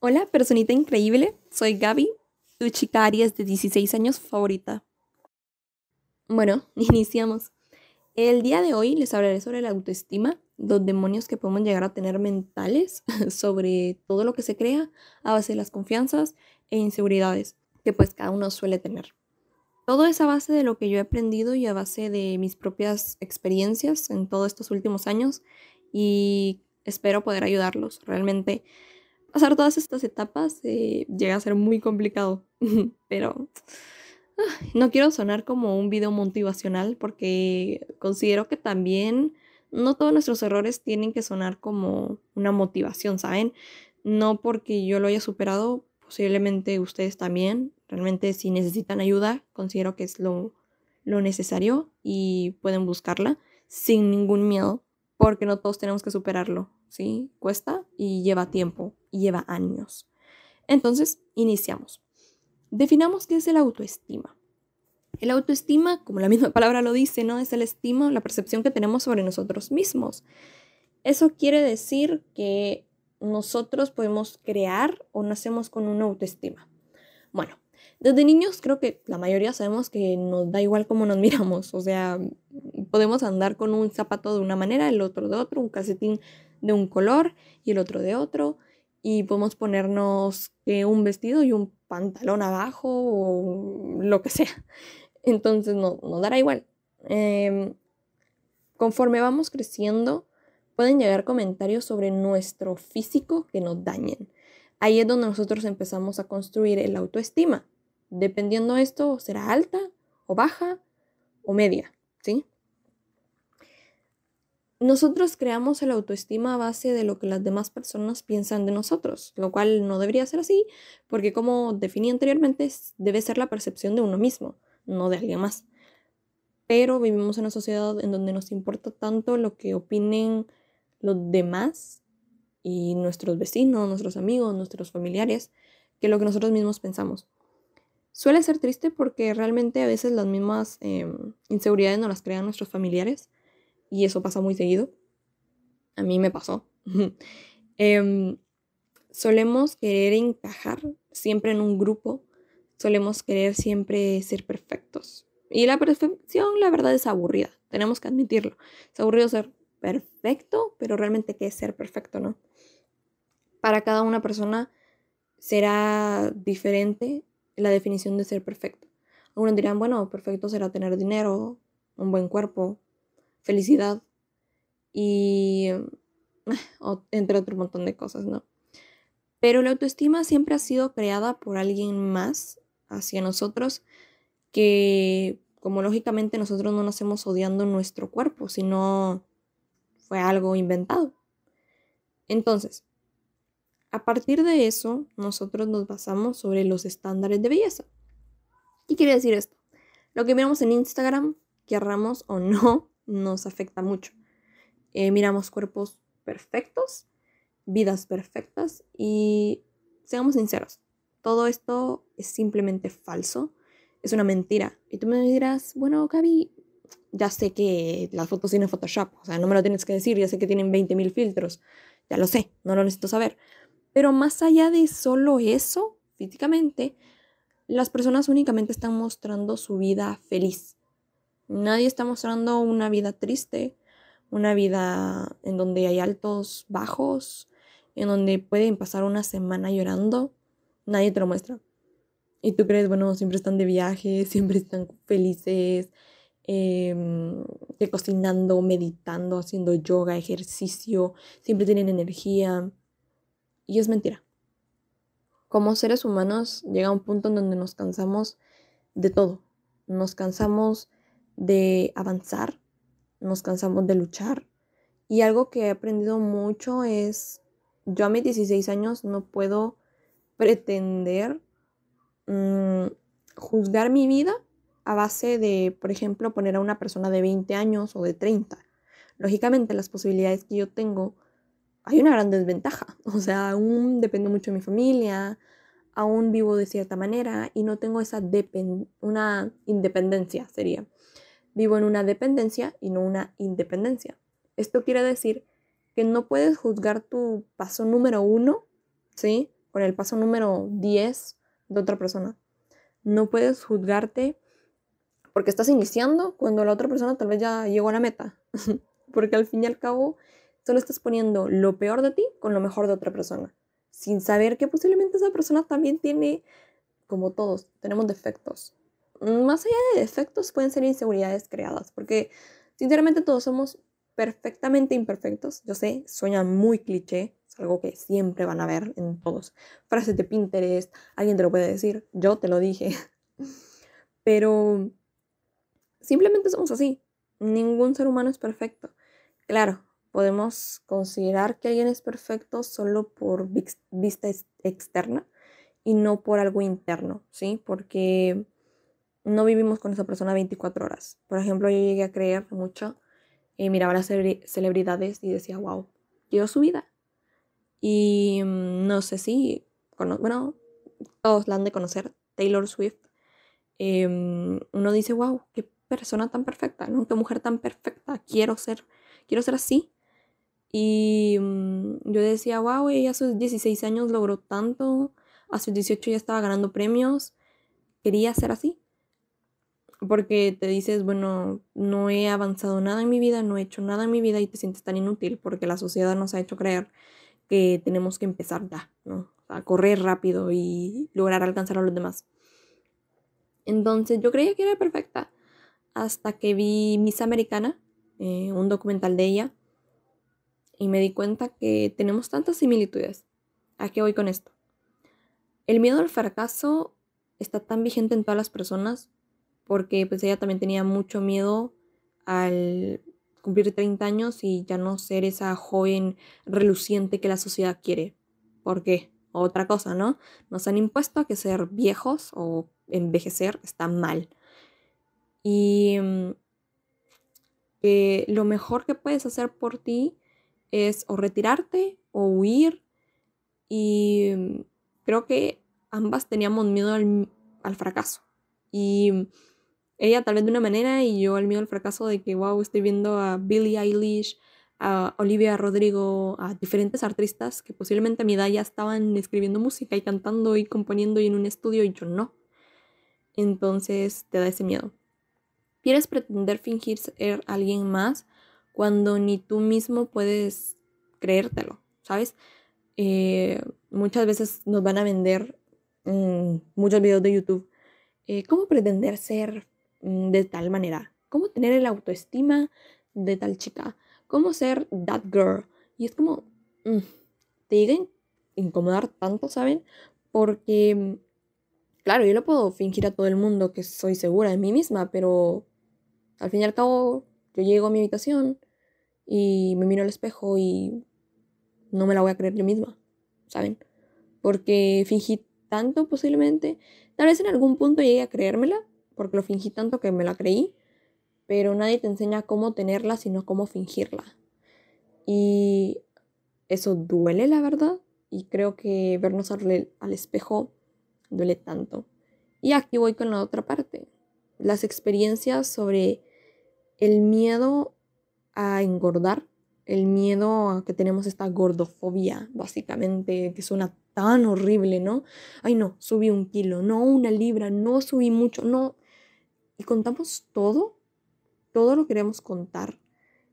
Hola, personita increíble. Soy Gaby, tu chica Aries de 16 años favorita. Bueno, iniciamos. El día de hoy les hablaré sobre la autoestima, los demonios que podemos llegar a tener mentales, sobre todo lo que se crea a base de las confianzas e inseguridades que pues cada uno suele tener. Todo es a base de lo que yo he aprendido y a base de mis propias experiencias en todos estos últimos años y espero poder ayudarlos. Realmente pasar todas estas etapas eh, llega a ser muy complicado, pero no quiero sonar como un video motivacional porque considero que también no todos nuestros errores tienen que sonar como una motivación, ¿saben? No porque yo lo haya superado, posiblemente ustedes también Realmente si necesitan ayuda, considero que es lo, necesario y pueden buscarla sin ningún miedo, porque no todos tenemos que superarlo, ¿sí? Cuesta y lleva tiempo y lleva años. Entonces, iniciamos. Definamos qué es el autoestima. El autoestima, como la misma palabra lo dice, ¿no? Es el estima, la percepción que tenemos sobre nosotros mismos. Eso quiere decir que nosotros podemos crear o nacemos con una autoestima. Bueno, desde niños creo que la mayoría sabemos que nos da igual cómo nos miramos, o sea, podemos andar con un zapato de una manera, el otro de otro, un calcetín de un color y el otro de otro, y podemos ponernos un vestido y un pantalón abajo o lo que sea. Entonces no, nos dará igual. Em, conforme vamos creciendo, pueden llegar comentarios sobre nuestro físico que nos dañen. Ahí es donde nosotros empezamos a construir el autoestima. Dependiendo de esto, será alta o baja o media, ¿sí? Nosotros creamos el autoestima a base de lo que las demás personas piensan de nosotros, lo cual no debería ser así, porque como definí anteriormente, debe ser la percepción de uno mismo, no de alguien más. Pero vivimos en una sociedad en donde nos importa tanto lo que opinen los demás y nuestros vecinos, nuestros amigos, nuestros familiares, que lo que nosotros mismos pensamos. Suele ser triste porque realmente a veces las mismas em, inseguridades no las crean nuestros familiares y eso pasa muy seguido. A mí me pasó. Em, solemos querer encajar siempre en un grupo, solemos querer siempre ser perfectos. Y la perfección, la verdad, es aburrida, tenemos que admitirlo. Es aburrido ser perfecto, pero realmente, ¿qué es ser perfecto, no? Para cada una persona será diferente la definición de ser perfecto. Algunos dirán, bueno, perfecto será tener dinero, un buen cuerpo, felicidad y entre otro montón de cosas, ¿no? Pero la autoestima siempre ha sido creada por alguien más hacia nosotros que, como lógicamente nosotros no nacemos odiando nuestro cuerpo, sino fue algo inventado. Entonces, a partir de eso, nosotros nos basamos sobre los estándares de belleza. ¿Qué quiere decir esto? Lo que miramos en Instagram, querramos o no, nos afecta mucho. Eh, miramos cuerpos perfectos, vidas perfectas y seamos sinceros, todo esto es simplemente falso, es una mentira. Y tú me dirás, bueno, Gaby, ya sé que las fotos tienen Photoshop, o sea, no me lo tienes que decir, ya sé que tienen 20.000 filtros, ya lo sé, no lo necesito saber. Pero más allá de solo eso, físicamente, las personas únicamente están mostrando su vida feliz. Nadie está mostrando una vida triste, una vida en donde hay altos, bajos, en donde pueden pasar una semana llorando. Nadie te lo muestra. Y tú crees, bueno, siempre están de viaje, siempre están felices, em, cocinando, meditando, haciendo yoga, ejercicio, siempre tienen energía. Y es mentira. Como seres humanos llega un punto en donde nos cansamos de todo. Nos cansamos de avanzar, nos cansamos de luchar. Y algo que he aprendido mucho es, yo a mis 16 años no puedo pretender mm, juzgar mi vida a base de, por ejemplo, poner a una persona de 20 años o de 30. Lógicamente las posibilidades que yo tengo hay una gran desventaja. O sea, aún dependo mucho de mi familia, aún vivo de cierta manera y no tengo esa una independencia, sería. Vivo en una dependencia y no una independencia. Esto quiere decir que no puedes juzgar tu paso número uno, ¿sí? con el paso número 10 de otra persona. No puedes juzgarte porque estás iniciando cuando la otra persona tal vez ya llegó a la meta. porque al fin y al cabo solo estás poniendo lo peor de ti con lo mejor de otra persona, sin saber que posiblemente esa persona también tiene, como todos, tenemos defectos. Más allá de defectos pueden ser inseguridades creadas, porque sinceramente todos somos perfectamente imperfectos. Yo sé, suena muy cliché, es algo que siempre van a ver en todos. Frases de Pinterest, alguien te lo puede decir, yo te lo dije. Pero simplemente somos así. Ningún ser humano es perfecto. Claro, podemos considerar que alguien es perfecto solo por vista externa y no por algo interno, ¿sí? Porque no vivimos con esa persona 24 horas. Por ejemplo, yo llegué a creer mucho, y miraba las celebridades y decía, wow, quiero su vida. Y mm, no sé si, bueno, todos la han de conocer, Taylor Swift. Em, uno dice, wow, qué persona tan perfecta, ¿no? Qué mujer tan perfecta, quiero ser, quiero ser así. Y mm, yo decía, wow, ella a sus 16 años logró tanto, a sus 18 ya estaba ganando premios, quería ser así. Porque te dices, bueno, no he avanzado nada en mi vida, no he hecho nada en mi vida y te sientes tan inútil porque la sociedad nos ha hecho creer que tenemos que empezar ya, ¿no? a correr rápido y lograr alcanzar a los demás. Entonces yo creía que era perfecta hasta que vi Miss Americana, eh, un documental de ella, y me di cuenta que tenemos tantas similitudes. ¿A qué voy con esto? El miedo al fracaso está tan vigente en todas las personas porque pues ella también tenía mucho miedo al cumplir 30 años y ya no ser esa joven reluciente que la sociedad quiere. ¿Por qué? Otra cosa, ¿no? Nos han impuesto a que ser viejos o envejecer está mal. Y mm, que lo mejor que puedes hacer por ti es o retirarte o huir. Y mm, creo que ambas teníamos miedo al, al fracaso. Y ella tal vez de una manera y yo al miedo al fracaso de que, wow, estoy viendo a Billie Eilish, a Olivia Rodrigo, a diferentes artistas que posiblemente a mi edad ya estaban escribiendo música y cantando y componiendo y en un estudio y yo no. Entonces te da ese miedo. ¿Quieres pretender fingir ser alguien más cuando ni tú mismo puedes creértelo? ¿Sabes? Eh, muchas veces nos van a vender mm, muchos videos de YouTube. Eh, ¿Cómo pretender ser Mm, de tal manera, cómo tener el autoestima de tal chica, cómo ser that girl. Y es como, mm, te llega a incomodar tanto, ¿saben? Porque, claro, yo lo puedo fingir a todo el mundo que soy segura de mí misma, pero al fin y al cabo, yo llego a mi habitación y me miro al espejo y no me la voy a creer yo misma, ¿saben? Porque fingí tanto posiblemente, tal vez en algún punto llegue a creérmela, porque lo fingí tanto que me la creí, pero nadie te enseña cómo tenerla, sino cómo fingirla. Y eso duele, la verdad, y creo que vernos al, al espejo duele tanto. Y aquí voy con la otra parte, las experiencias sobre el miedo a engordar, el miedo a que tenemos esta gordofobia, básicamente, que suena tan horrible, ¿no? Ay, no, subí un kilo, no una libra, no subí mucho, no, y contamos todo, todo lo queremos contar.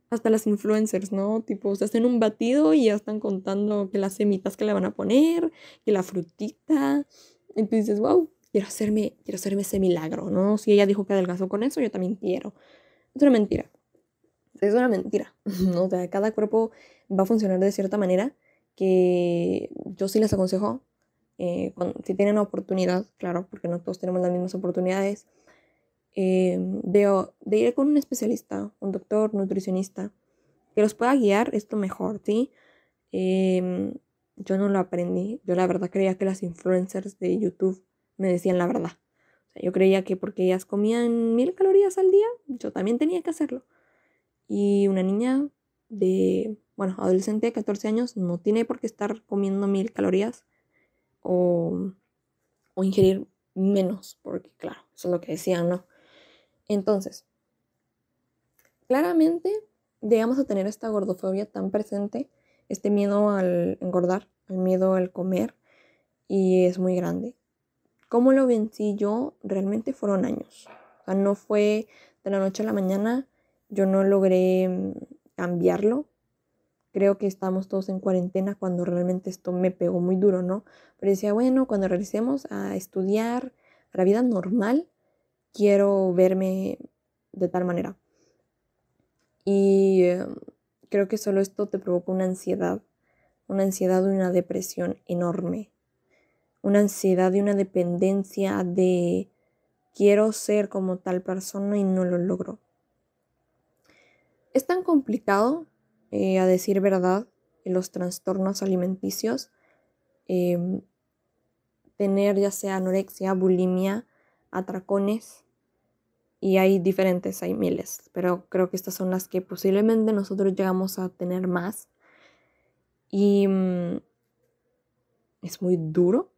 Hasta las influencers, ¿no? Tipo, se hacen un batido y ya están contando que las semitas que le van a poner, que la frutita. Y tú dices, wow, quiero hacerme, quiero hacerme ese milagro, ¿no? Si ella dijo que adelgazó con eso, yo también quiero. Es una mentira. Es una mentira. O sea, cada cuerpo va a funcionar de cierta manera que yo sí les aconsejo, eh, si tienen oportunidad, claro, porque no todos tenemos las mismas oportunidades, eh, de, ir con un especialista, un doctor, nutricionista, que los pueda guiar, esto mejor, ¿sí? Em, yo no lo aprendí. Yo la verdad creía que las influencers de YouTube me decían la verdad. O sea, yo creía que porque ellas comían mil calorías al día, yo también tenía que hacerlo. Y una niña de, bueno, adolescente de 14 años no tiene por qué estar comiendo mil calorías o, o ingerir menos, porque claro, eso es lo que decían, ¿no? Entonces, claramente llegamos a tener esta gordofobia tan presente, este miedo al engordar, el miedo al comer, y es muy grande. ¿Cómo lo vencí yo? Realmente fueron años. O sea, no fue de la noche a la mañana. Yo no logré mm, cambiarlo. Creo que estábamos todos en cuarentena cuando realmente esto me pegó muy duro, ¿no? Pero decía, bueno, cuando regresemos a estudiar, la vida normal, quiero verme de tal manera. Y em, creo que solo esto te provoca una ansiedad, una ansiedad y una depresión enorme. Una ansiedad y una dependencia de quiero ser como tal persona y no lo logro. Es tan complicado, eh, a decir verdad, en los trastornos alimenticios, em, tener ya sea anorexia, bulimia, atracones, y hay diferentes, hay miles, pero creo que estas son las que posiblemente nosotros llegamos a tener más. Y mm, es muy duro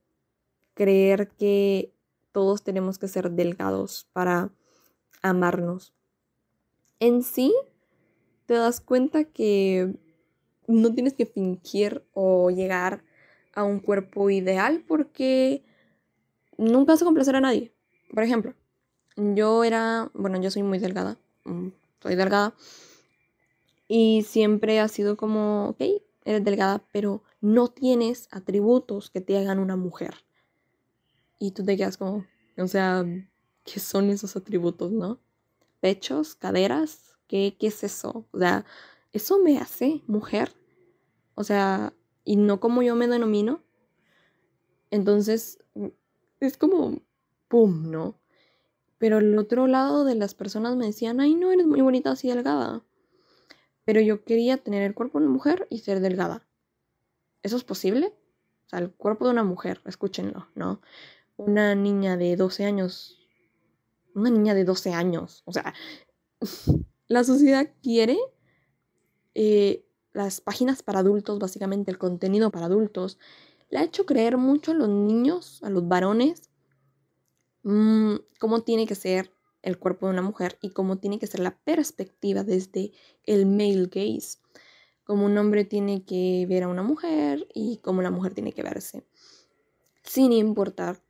creer que todos tenemos que ser delgados para amarnos. En sí, te das cuenta que no tienes que fingir o llegar a un cuerpo ideal porque nunca vas a complacer a nadie. Por ejemplo, yo era, bueno, yo soy muy delgada, mm, soy delgada. Y siempre ha sido como, ok, eres delgada, pero no tienes atributos que te hagan una mujer. Y tú te quedas como, o sea, ¿qué son esos atributos, no? Pechos, caderas, ¿qué, qué es eso? O sea, ¿eso me hace mujer? O sea, y no como yo me denomino. Entonces, es como, ¡pum!, ¿no? Pero el otro lado de las personas me decían, ay, no, eres muy bonita así delgada. Pero yo quería tener el cuerpo de una mujer y ser delgada. ¿Eso es posible? O sea, el cuerpo de una mujer, escúchenlo, ¿no? Una niña de 12 años. Una niña de 12 años. O sea, la sociedad quiere eh, las páginas para adultos, básicamente el contenido para adultos, le ha hecho creer mucho a los niños, a los varones, Mm, cómo tiene que ser el cuerpo de una mujer y cómo tiene que ser la perspectiva desde el male gaze. Cómo un hombre tiene que ver a una mujer y cómo la mujer tiene que verse. Sin importar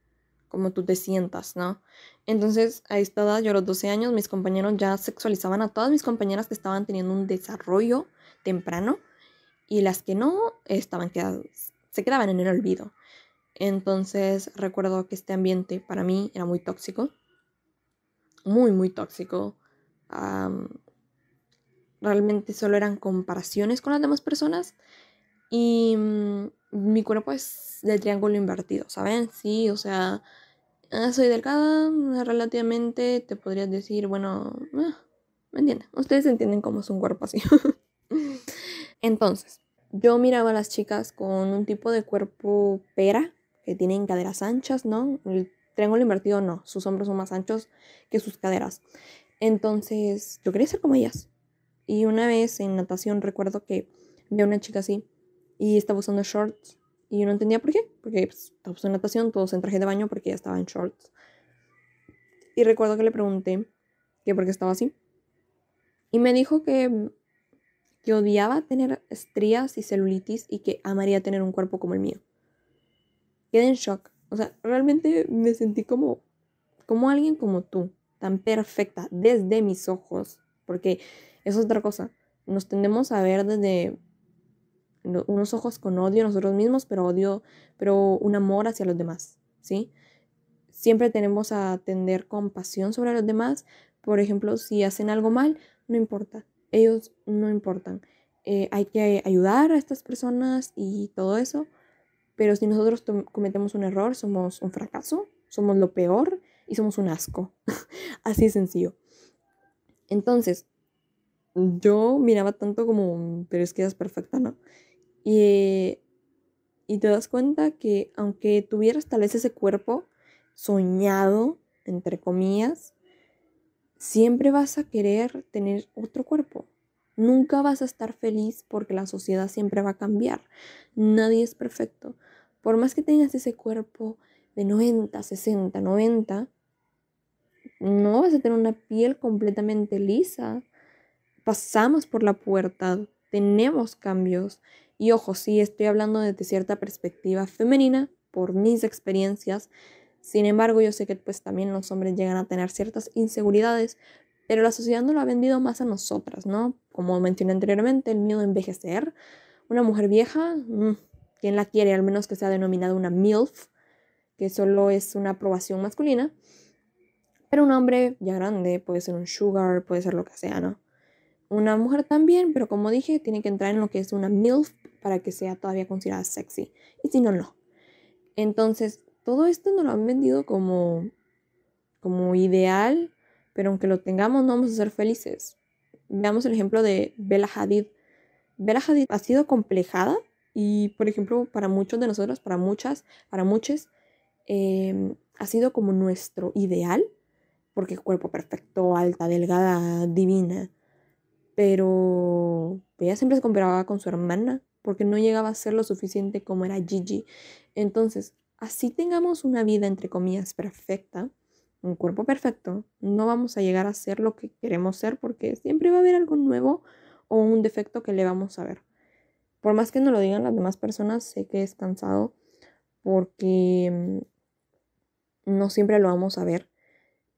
cómo tú te sientas, ¿no? Entonces, a esta edad, yo a los 12 años, mis compañeros ya sexualizaban a todas mis compañeras que estaban teniendo un desarrollo temprano y las que no estaban quedadas, se quedaban en el olvido. Entonces recuerdo que este ambiente para mí era muy tóxico, muy, muy tóxico. realmente solo eran comparaciones con las demás personas y mm, mi cuerpo es de triángulo invertido, ¿saben? Sí, o sea, ah, soy delgada, relativamente te podrías decir, bueno, ah, ¿me entienden? Ustedes entienden cómo es un cuerpo así. Entonces, yo miraba a las chicas con un tipo de cuerpo pera, que tienen caderas anchas, ¿no? El triángulo invertido no, sus hombros son más anchos que sus caderas. Entonces, yo quería ser como ellas. Y una vez en natación recuerdo que vi a una chica así y estaba usando shorts y yo no entendía por qué, porque pues, estaba usando natación, todos en traje de baño porque ella estaba en shorts. Y recuerdo que le pregunté que por qué estaba así. Y me dijo que, que odiaba tener estrías y celulitis y que amaría tener un cuerpo como el mío quedé en shock. O sea, realmente me sentí como, como alguien como tú, tan perfecta desde mis ojos, porque eso es otra cosa. Nos tendemos a ver desde unos ojos con odio a nosotros mismos, pero odio, pero un amor hacia los demás, ¿sí? Siempre tenemos a tender compasión sobre los demás. Por ejemplo, si hacen algo mal, no importa. Ellos no importan. Eh, hay que ayudar a estas personas y todo eso, pero si nosotros cometemos un error, somos un fracaso, somos lo peor y somos un asco. Así de sencillo. Entonces, yo miraba tanto como, pero es que eres perfecta, ¿no? Y, y te das cuenta que aunque tuvieras tal vez ese cuerpo soñado, entre comillas, siempre vas a querer tener otro cuerpo. Nunca vas a estar feliz porque la sociedad siempre va a cambiar. Nadie es perfecto. Por más que tengas ese cuerpo de 90, 60, 90, no vas a tener una piel completamente lisa. Pasamos por la puerta, tenemos cambios. Y ojo, sí, estoy hablando desde cierta perspectiva femenina, por mis experiencias. Sin embargo, yo sé que pues también los hombres llegan a tener ciertas inseguridades, pero la sociedad no lo ha vendido más a nosotras, ¿no? Como mencioné anteriormente, el miedo a envejecer. Una mujer vieja, mm, ¿quién la quiere? Al menos que sea denominada una MILF, que solo es una aprobación masculina. Pero un hombre ya grande, puede ser un sugar, puede ser lo que sea, ¿no? Una mujer también, pero como dije, tiene que entrar en lo que es una MILF para que sea todavía considerada sexy. Y si no, no. Entonces, todo esto nos lo han vendido como, como ideal, pero aunque lo tengamos, no vamos a ser felices. Veamos el ejemplo de Bella Hadid. Bella Hadid ha sido complejada y, por ejemplo, para muchos de nosotros, para muchas, para muchos, em, ha sido como nuestro ideal, porque cuerpo perfecto, alta, delgada, divina pero ella siempre se comparaba con su hermana porque no llegaba a ser lo suficiente como era Gigi. Entonces, así tengamos una vida entre comillas perfecta, un cuerpo perfecto, no vamos a llegar a ser lo que queremos ser porque siempre va a haber algo nuevo o un defecto que le vamos a ver. Por más que no lo digan las demás personas, sé que es cansado porque mm, no siempre lo vamos a ver.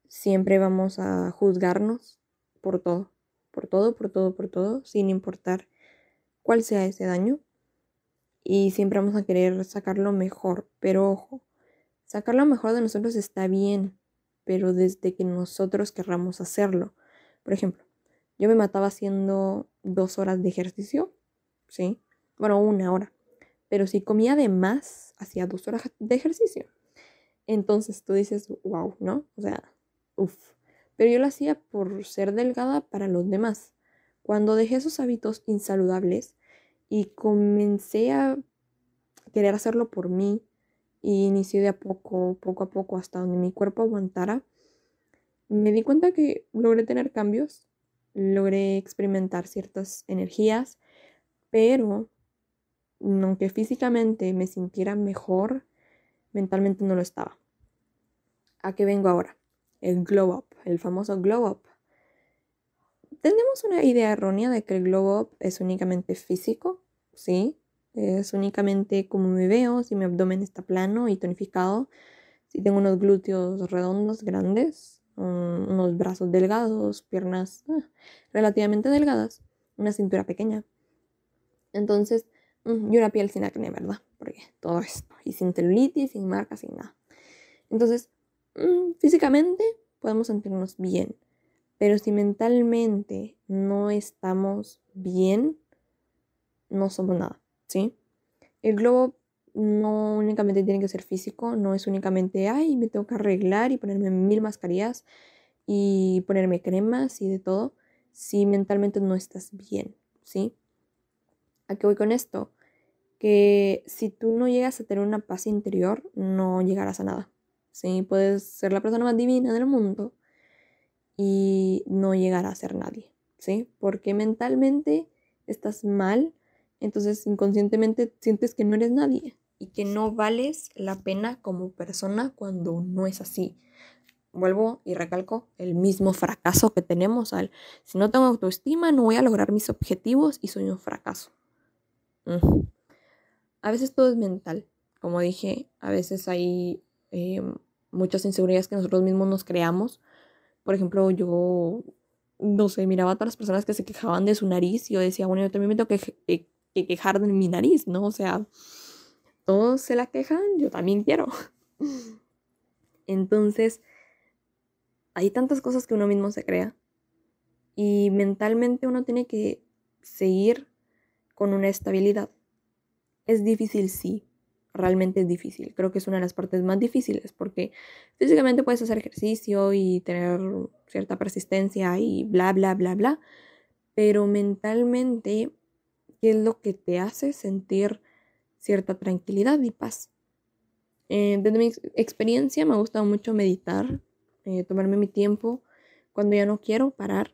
Siempre vamos a juzgarnos por todo por todo, por todo, por todo, sin importar cuál sea ese daño. Y siempre vamos a querer sacarlo mejor. Pero ojo, sacar lo mejor de nosotros está bien, pero desde que nosotros querramos hacerlo. Por ejemplo, yo me mataba haciendo dos horas de ejercicio, ¿sí? Bueno, una hora. Pero si comía de más, hacía dos horas de ejercicio. Entonces tú dices, wow, ¿no? O sea, uff pero yo lo hacía por ser delgada para los demás. Cuando dejé esos hábitos insaludables y comencé a querer hacerlo por mí y inicié de a poco, poco a poco, hasta donde mi cuerpo aguantara, me di cuenta que logré tener cambios, logré experimentar ciertas energías, pero aunque físicamente me sintiera mejor, mentalmente no lo estaba. ¿A qué vengo ahora? El glow up el famoso glow up. Tenemos una idea errónea de que el glow up es únicamente físico, ¿sí? Es únicamente como me veo, si mi abdomen está plano y tonificado, si tengo unos glúteos redondos, grandes, unos brazos delgados, piernas ah, relativamente delgadas, una cintura pequeña. Entonces, mm, y una piel sin acné, ¿verdad? Porque todo esto, y sin celulitis, sin marcas, sin nada. Entonces, mm, físicamente podemos sentirnos bien. Pero si mentalmente no estamos bien, no somos nada, ¿sí? El globo no únicamente tiene que ser físico, no es únicamente, ay, me tengo que arreglar y ponerme mil mascarillas y ponerme cremas y de todo, si mentalmente no estás bien, ¿sí? ¿A qué voy con esto? Que si tú no llegas a tener una paz interior, no llegarás a nada. ¿sí? Puedes ser la persona más divina del mundo y no llegar a ser nadie, ¿sí? Porque mentalmente estás mal, entonces inconscientemente sientes que no eres nadie y que no vales la pena como persona cuando no es así. Vuelvo y recalco el mismo fracaso que tenemos al, si no tengo autoestima, no voy a lograr mis objetivos y soy un fracaso. A veces todo es mental, como dije, a veces hay em, muchas inseguridades que nosotros mismos nos creamos. Por ejemplo, yo, no sé, miraba a todas las personas que se quejaban de su nariz y yo decía, bueno, yo también me tengo que, quejar de mi nariz, ¿no? O sea, todos se la quejan, yo también quiero. Entonces, hay tantas cosas que uno mismo se crea y mentalmente uno tiene que seguir con una estabilidad. Es difícil, sí, realmente es difícil. Creo que es una de las partes más difíciles porque físicamente puedes hacer ejercicio y tener cierta persistencia y bla, bla, bla, bla. Pero mentalmente, ¿qué es lo que te hace sentir cierta tranquilidad y paz? Eh, desde mi experiencia me ha gustado mucho meditar, eh, tomarme mi tiempo cuando ya no quiero parar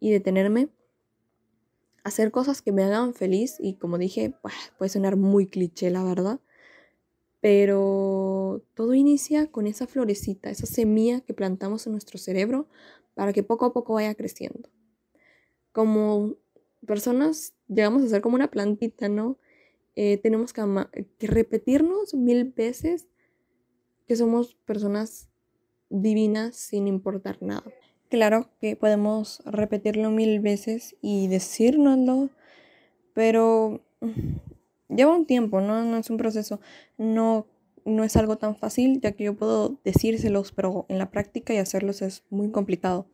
y detenerme hacer cosas que me hagan feliz y como dije, puede sonar muy cliché la verdad, pero todo inicia con esa florecita, esa semilla que plantamos en nuestro cerebro para que poco a poco vaya creciendo. Como personas llegamos a ser como una plantita, ¿no? eh, tenemos que, que repetirnos mil veces que somos personas divinas sin importar nada. Claro que podemos repetirlo mil veces y decírnoslo, pero lleva un tiempo, ¿no? No es un proceso. No, no es algo tan fácil, ya que yo puedo decírselos, pero en la práctica y hacerlos es muy complicado.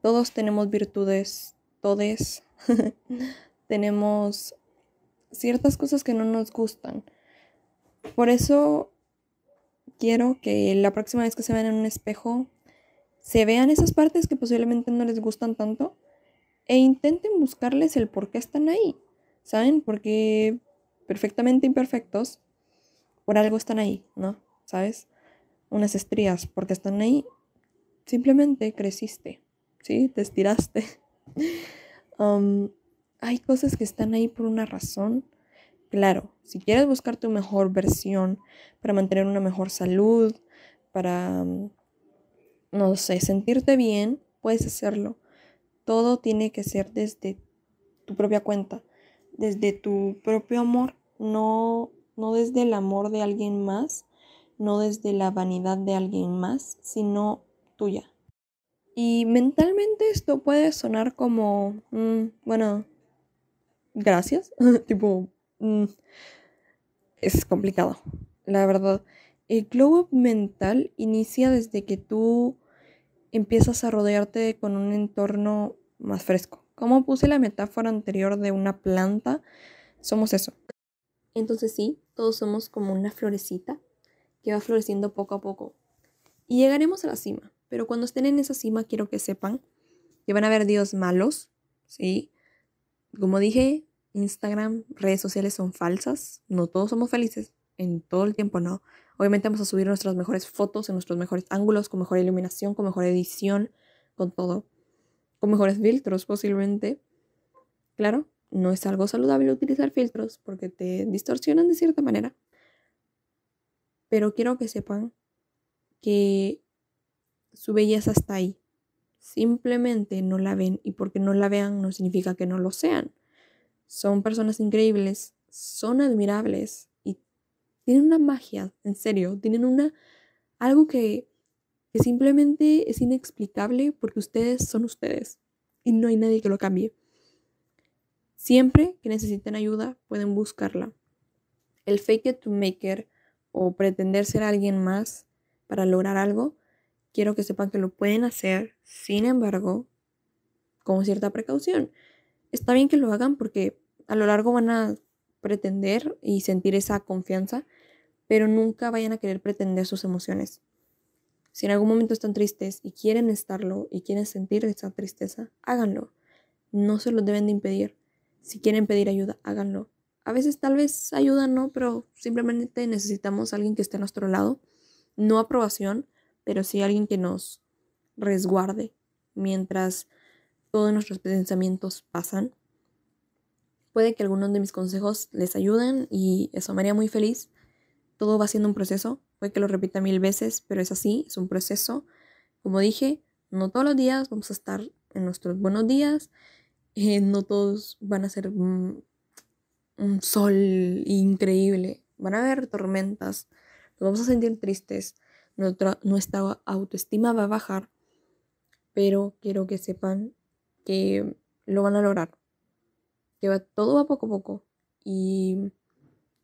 Todos tenemos virtudes, todos tenemos ciertas cosas que no nos gustan. Por eso quiero que la próxima vez que se vean en un espejo, se vean esas partes que posiblemente no les gustan tanto e intenten buscarles el por qué están ahí. ¿Saben? Porque perfectamente imperfectos, por algo están ahí, ¿no? ¿Sabes? Unas estrías, porque están ahí, simplemente creciste, ¿sí? Te estiraste. Um, hay cosas que están ahí por una razón. Claro, si quieres buscar tu mejor versión para mantener una mejor salud, para, no sé, sentirte bien, puedes hacerlo. Todo tiene que ser desde tu propia cuenta, desde tu propio amor, no, no desde el amor de alguien más, no desde la vanidad de alguien más, sino tuya. Y mentalmente esto puede sonar como, mm, bueno, gracias, tipo, mm, es complicado, la verdad. El glow mental inicia desde que tú empiezas a rodearte con un entorno más fresco. Como puse la metáfora anterior de una planta, somos eso. Entonces sí, todos somos como una florecita que va floreciendo poco a poco. Y llegaremos a la cima. Pero cuando estén en esa cima, quiero que sepan que van a haber días malos, ¿sí? Como dije, Instagram, redes sociales son falsas. No todos somos felices. En todo el tiempo no. Obviamente vamos a subir nuestras mejores fotos en nuestros mejores ángulos, con mejor iluminación, con mejor edición, con todo. Con mejores filtros posiblemente. Claro, no es algo saludable utilizar filtros porque te distorsionan de cierta manera. Pero quiero que sepan que su belleza está ahí. Simplemente no la ven y porque no la vean no significa que no lo sean. Son personas increíbles, son admirables y tienen una magia, en serio, tienen una algo que, que simplemente es inexplicable porque ustedes son ustedes y no hay nadie que lo cambie. Siempre que necesiten ayuda pueden buscarla. El fake it to make it o pretender ser alguien más para lograr algo quiero que sepan que lo pueden hacer, sin embargo, con cierta precaución. Está bien que lo hagan porque a lo largo van a pretender y sentir esa confianza, pero nunca vayan a querer pretender sus emociones. Si en algún momento están tristes y quieren estarlo y quieren sentir esa tristeza, háganlo. No se lo deben de impedir. Si quieren pedir ayuda, háganlo. A veces tal vez ayuda no, pero simplemente necesitamos alguien que esté a nuestro lado. No aprobación, pero sí alguien que nos resguarde mientras todos nuestros pensamientos pasan. Puede que algunos de mis consejos les ayuden y eso me haría muy feliz. Todo va siendo un proceso, puede que lo repita mil veces, pero es así, es un proceso. Como dije, no todos los días vamos a estar en nuestros buenos días, eh, no todos van a ser un sol increíble, van a haber tormentas, nos vamos a sentir tristes, nuestra, nuestra autoestima va a bajar, pero quiero que sepan que lo van a lograr, que todo va poco a poco y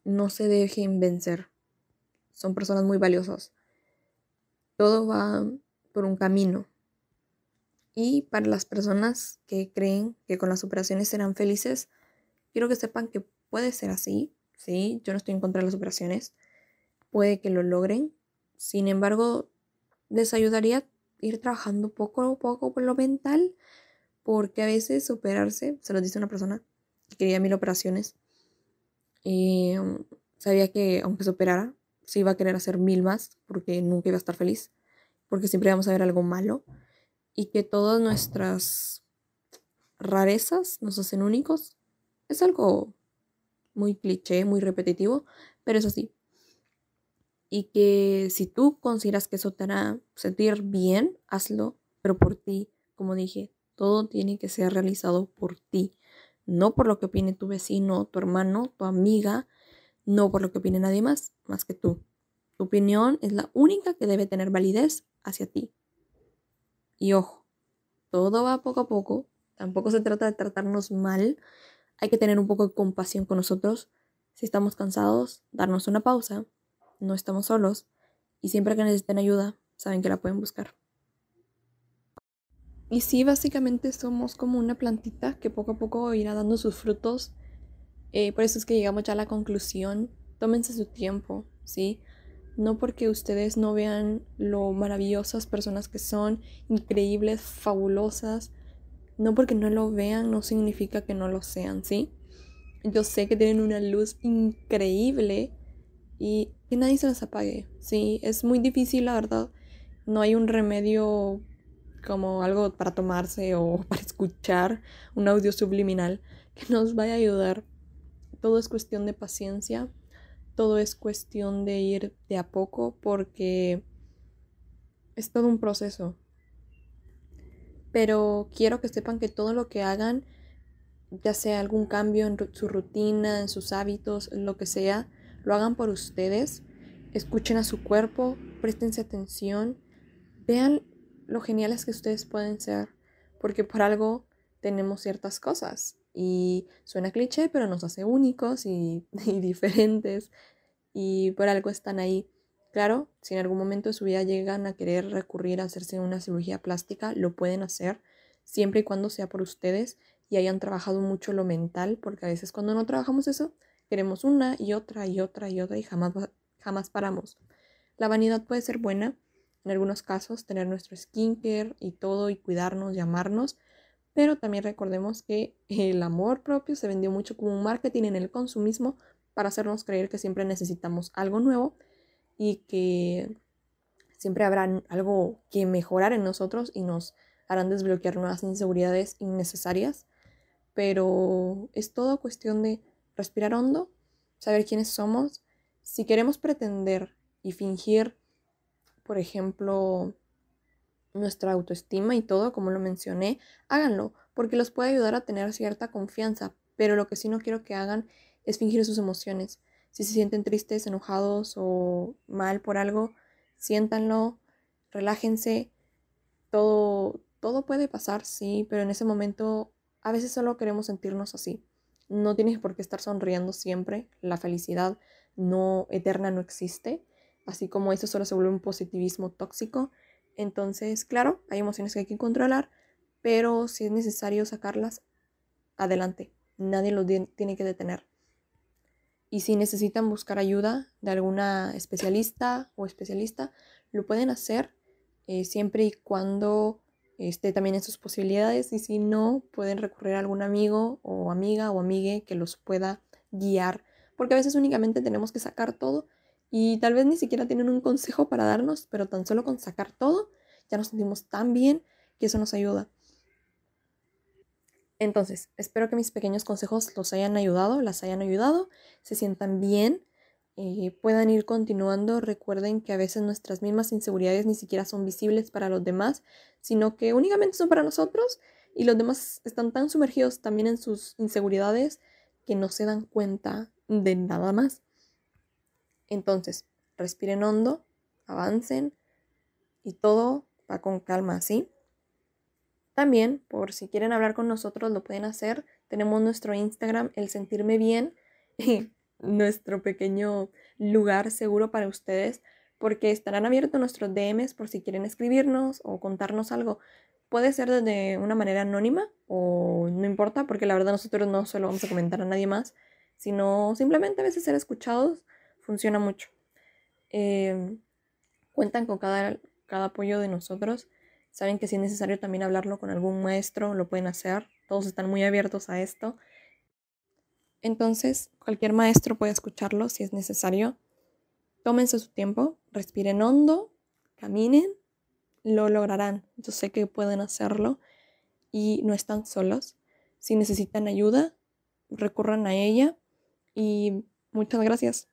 no se dejen vencer. Son personas muy valiosas. Todo va por un camino. Y para las personas que creen que con las operaciones serán felices, quiero que sepan que puede ser así. Sí, yo no estoy en contra de las operaciones. Puede que lo logren, sin embargo, les ayudaría ir trabajando poco a poco por lo mental, porque a veces operarse, se lo dice una persona que quería mil operaciones, y um, sabía que aunque se operara, se iba a querer hacer mil más, porque nunca iba a estar feliz, porque siempre íbamos a ver algo malo, y que todas nuestras rarezas nos hacen únicos. Es algo muy cliché, muy repetitivo, pero es así y que si tú consideras que eso te hará sentir bien, hazlo, pero por ti, como dije, todo tiene que ser realizado por ti, no por lo que opine tu vecino, tu hermano, tu amiga, no por lo que opine nadie más, más que tú. Tu opinión es la única que debe tener validez hacia ti. Y ojo, todo va poco a poco, tampoco se trata de tratarnos mal, hay que tener un poco de compasión con nosotros. Si estamos cansados, darnos una pausa, no estamos solos y siempre que necesiten ayuda, saben que la pueden buscar. Y sí, básicamente somos como una plantita que poco a poco irá dando sus frutos. Eh, por eso es que llegamos ya a la conclusión. Tómense su tiempo, ¿sí? No porque ustedes no vean lo maravillosas personas que son, increíbles, fabulosas. No porque no lo vean, no significa que no lo sean, ¿sí? Yo sé que tienen una luz increíble y que nadie se las apague, ¿sí? Es muy difícil, la verdad. No hay un remedio como algo para tomarse o para escuchar un audio subliminal que nos vaya a ayudar. Todo es cuestión de paciencia, todo es cuestión de ir de a poco porque es todo un proceso. Pero quiero que sepan que todo lo que hagan, ya sea algún cambio en su rutina, en sus hábitos, lo que sea, lo hagan por ustedes. Escuchen a su cuerpo, préstense atención, vean lo geniales que ustedes pueden ser, porque por algo tenemos ciertas cosas. Y suena cliché, pero nos hace únicos y, diferentes. Y por algo están ahí. Claro, si en algún momento de su vida llegan a querer recurrir a hacerse una cirugía plástica, lo pueden hacer, siempre y cuando sea por ustedes y hayan trabajado mucho lo mental, porque a veces cuando no trabajamos eso, queremos una y otra y otra y otra y jamás, jamás paramos. La vanidad puede ser buena, en algunos casos tener nuestro skincare y todo y cuidarnos y amarnos, pero también recordemos que el amor propio se vendió mucho como un marketing en el consumismo para hacernos creer que siempre necesitamos algo nuevo y que siempre habrá algo que mejorar en nosotros y nos harán desbloquear nuevas inseguridades innecesarias. Pero es todo cuestión de respirar hondo, saber quiénes somos. Si queremos pretender y fingir por ejemplo, nuestra autoestima y todo, como lo mencioné, háganlo, porque los puede ayudar a tener cierta confianza, pero lo que sí no quiero que hagan es fingir sus emociones. Si se sienten tristes, enojados o mal por algo, siéntanlo, relájense, todo, todo puede pasar, sí, pero en ese momento a veces solo queremos sentirnos así. No tienes por qué estar sonriendo siempre, la felicidad no eterna no existe así como eso solo se vuelve un positivismo tóxico. Entonces, claro, hay emociones que hay que controlar, pero si es necesario sacarlas, adelante. Nadie lo tiene que detener. Y si necesitan buscar ayuda de alguna especialista o especialista, lo pueden hacer eh, siempre y cuando esté también en sus posibilidades. Y si no, pueden recurrir a algún amigo o amiga o amigue que los pueda guiar. Porque a veces únicamente tenemos que sacar todo y tal vez ni siquiera tienen un consejo para darnos, pero tan solo con sacar todo ya nos sentimos tan bien que eso nos ayuda. Entonces, espero que mis pequeños consejos los hayan ayudado, las hayan ayudado, se sientan bien, eh, puedan ir continuando. Recuerden que a veces nuestras mismas inseguridades ni siquiera son visibles para los demás, sino que únicamente son para nosotros y los demás están tan sumergidos también en sus inseguridades que no se dan cuenta de nada más. Entonces, respiren hondo, avancen y todo va con calma, ¿sí? También, por si quieren hablar con nosotros, lo pueden hacer. Tenemos nuestro Instagram, el sentirme bien, nuestro pequeño lugar seguro para ustedes, porque estarán abiertos nuestros DMs por si quieren escribirnos o contarnos algo. Puede ser de una manera anónima o no importa, porque la verdad nosotros no se lo vamos a comentar a nadie más, sino simplemente a veces ser escuchados funciona mucho. Em, cuentan con cada, cada apoyo de nosotros. Saben que si es necesario también hablarlo con algún maestro, lo pueden hacer. Todos están muy abiertos a esto. Entonces, cualquier maestro puede escucharlo si es necesario. Tómense su tiempo, respiren hondo, caminen, lo lograrán. Yo sé que pueden hacerlo y no están solos. Si necesitan ayuda, recurran a ella y muchas gracias.